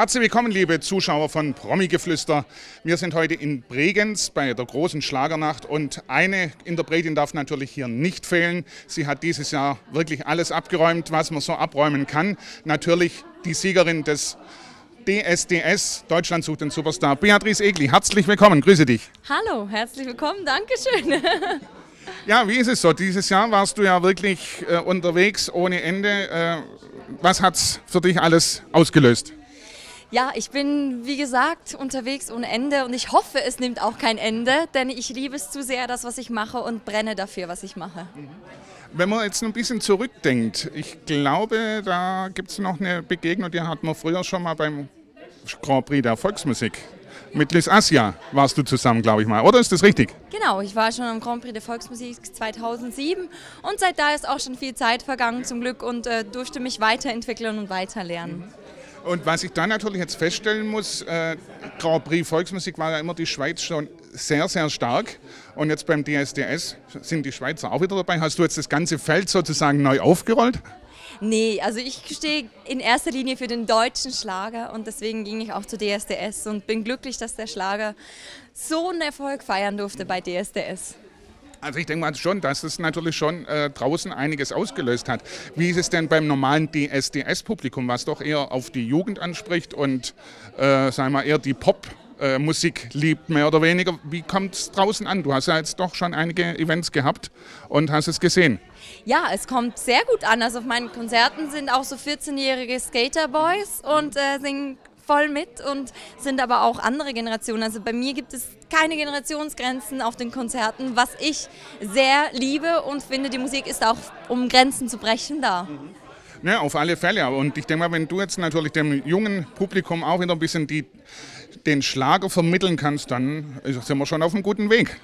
Herzlich willkommen, liebe Zuschauer von Promi-Geflüster. Wir sind heute in Bregenz bei der großen Schlagernacht und eine Interpretin darf natürlich hier nicht fehlen. Sie hat dieses Jahr wirklich alles abgeräumt, was man so abräumen kann. Natürlich die Siegerin des DSDS, Deutschland sucht den Superstar, Beatrice Egli. Herzlich willkommen, grüße dich. Hallo, herzlich willkommen, Dankeschön. Ja, wie ist es so? Dieses Jahr warst du ja wirklich äh, unterwegs ohne Ende. Äh, was hat es für dich alles ausgelöst? Ja, ich bin wie gesagt unterwegs ohne Ende und ich hoffe, es nimmt auch kein Ende, denn ich liebe es zu sehr, das, was ich mache und brenne dafür, was ich mache. Wenn man jetzt ein bisschen zurückdenkt, ich glaube, da gibt es noch eine Begegnung, die hatten wir früher schon mal beim Grand Prix der Volksmusik. Mit Liz Asia warst du zusammen, glaube ich mal, oder ist das richtig? Genau, ich war schon am Grand Prix der Volksmusik 2007 und seit da ist auch schon viel Zeit vergangen zum Glück und äh, durfte mich weiterentwickeln und weiterlernen. Und was ich da natürlich jetzt feststellen muss, äh, Grand Prix Volksmusik war ja immer die Schweiz schon sehr, sehr stark. Und jetzt beim DSDS sind die Schweizer auch wieder dabei. Hast du jetzt das ganze Feld sozusagen neu aufgerollt? Nee, also ich stehe in erster Linie für den deutschen Schlager und deswegen ging ich auch zu DSDS und bin glücklich, dass der Schlager so einen Erfolg feiern durfte bei DSDS. Also ich denke mal schon, dass es natürlich schon äh, draußen einiges ausgelöst hat. Wie ist es denn beim normalen DSDS-Publikum, was doch eher auf die Jugend anspricht und äh, sagen wir eher die Pop- äh, Musik liebt, mehr oder weniger. Wie kommt es draußen an? Du hast ja jetzt doch schon einige Events gehabt und hast es gesehen. Ja, es kommt sehr gut an. Also auf meinen Konzerten sind auch so 14-jährige Skaterboys und äh, singen voll mit und sind aber auch andere Generationen. Also bei mir gibt es keine Generationsgrenzen auf den Konzerten, was ich sehr liebe und finde, die Musik ist auch, um Grenzen zu brechen, da. Ja, auf alle Fälle. Und ich denke mal, wenn du jetzt natürlich dem jungen Publikum auch wieder ein bisschen die den Schlager vermitteln kannst, dann sind wir schon auf einem guten Weg.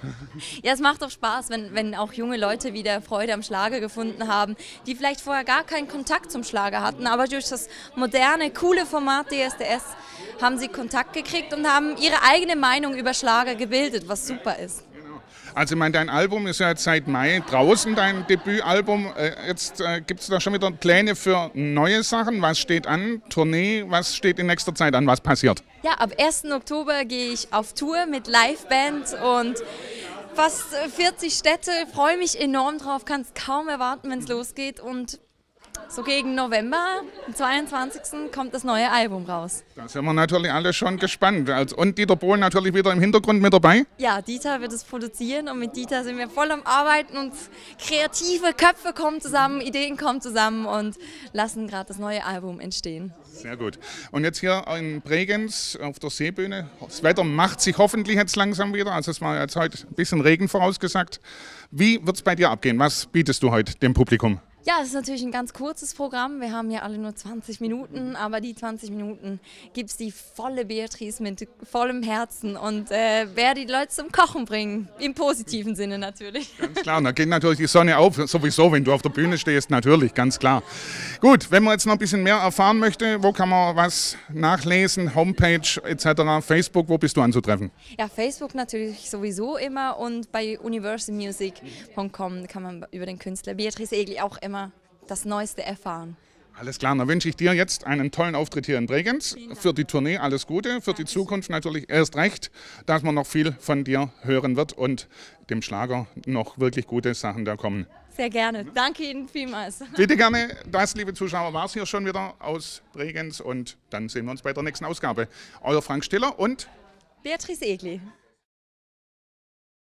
Ja, es macht doch Spaß, wenn, wenn auch junge Leute wieder Freude am Schlager gefunden haben, die vielleicht vorher gar keinen Kontakt zum Schlager hatten, aber durch das moderne, coole Format DSDS haben sie Kontakt gekriegt und haben ihre eigene Meinung über Schlager gebildet, was super ist. Also ich meine, dein Album ist ja jetzt seit Mai draußen, dein Debütalbum. Äh, jetzt äh, gibt es da schon wieder Pläne für neue Sachen. Was steht an? Tournee, was steht in nächster Zeit an? Was passiert? Ja, ab 1. Oktober gehe ich auf Tour mit Liveband und fast 40 Städte. Freue mich enorm drauf, kann es kaum erwarten, wenn es losgeht. Und so gegen November, am 22. kommt das neue Album raus. Da sind wir natürlich alle schon gespannt. Und Dieter Bohlen natürlich wieder im Hintergrund mit dabei? Ja, Dieter wird es produzieren und mit Dieter sind wir voll am Arbeiten und kreative Köpfe kommen zusammen, Ideen kommen zusammen und lassen gerade das neue Album entstehen. Sehr gut. Und jetzt hier in Bregenz auf der Seebühne. Das Wetter macht sich hoffentlich jetzt langsam wieder. Also es war jetzt heute ein bisschen Regen vorausgesagt. Wie wird es bei dir abgehen? Was bietest du heute dem Publikum? Ja, es ist natürlich ein ganz kurzes Programm. Wir haben ja alle nur 20 Minuten, aber die 20 Minuten gibt es die volle Beatrice mit vollem Herzen und äh, werde die Leute zum Kochen bringen. Im positiven Sinne natürlich. Ganz klar, da geht natürlich die Sonne auf, sowieso, wenn du auf der Bühne stehst, natürlich, ganz klar. Gut, wenn man jetzt noch ein bisschen mehr erfahren möchte, wo kann man was nachlesen, Homepage etc., Facebook, wo bist du anzutreffen? Ja, Facebook natürlich sowieso immer und bei universalmusic.com kann man über den Künstler Beatrice Egli auch immer immer das Neueste erfahren. Alles klar, dann wünsche ich dir jetzt einen tollen Auftritt hier in Bregenz. Für die Tournee alles Gute, für die Zukunft natürlich erst recht, dass man noch viel von dir hören wird und dem Schlager noch wirklich gute Sachen da kommen. Sehr gerne. Danke Ihnen vielmals. Bitte gerne. Das, liebe Zuschauer, war es hier schon wieder aus Bregenz und dann sehen wir uns bei der nächsten Ausgabe. Euer Frank Stiller und Beatrice Egli.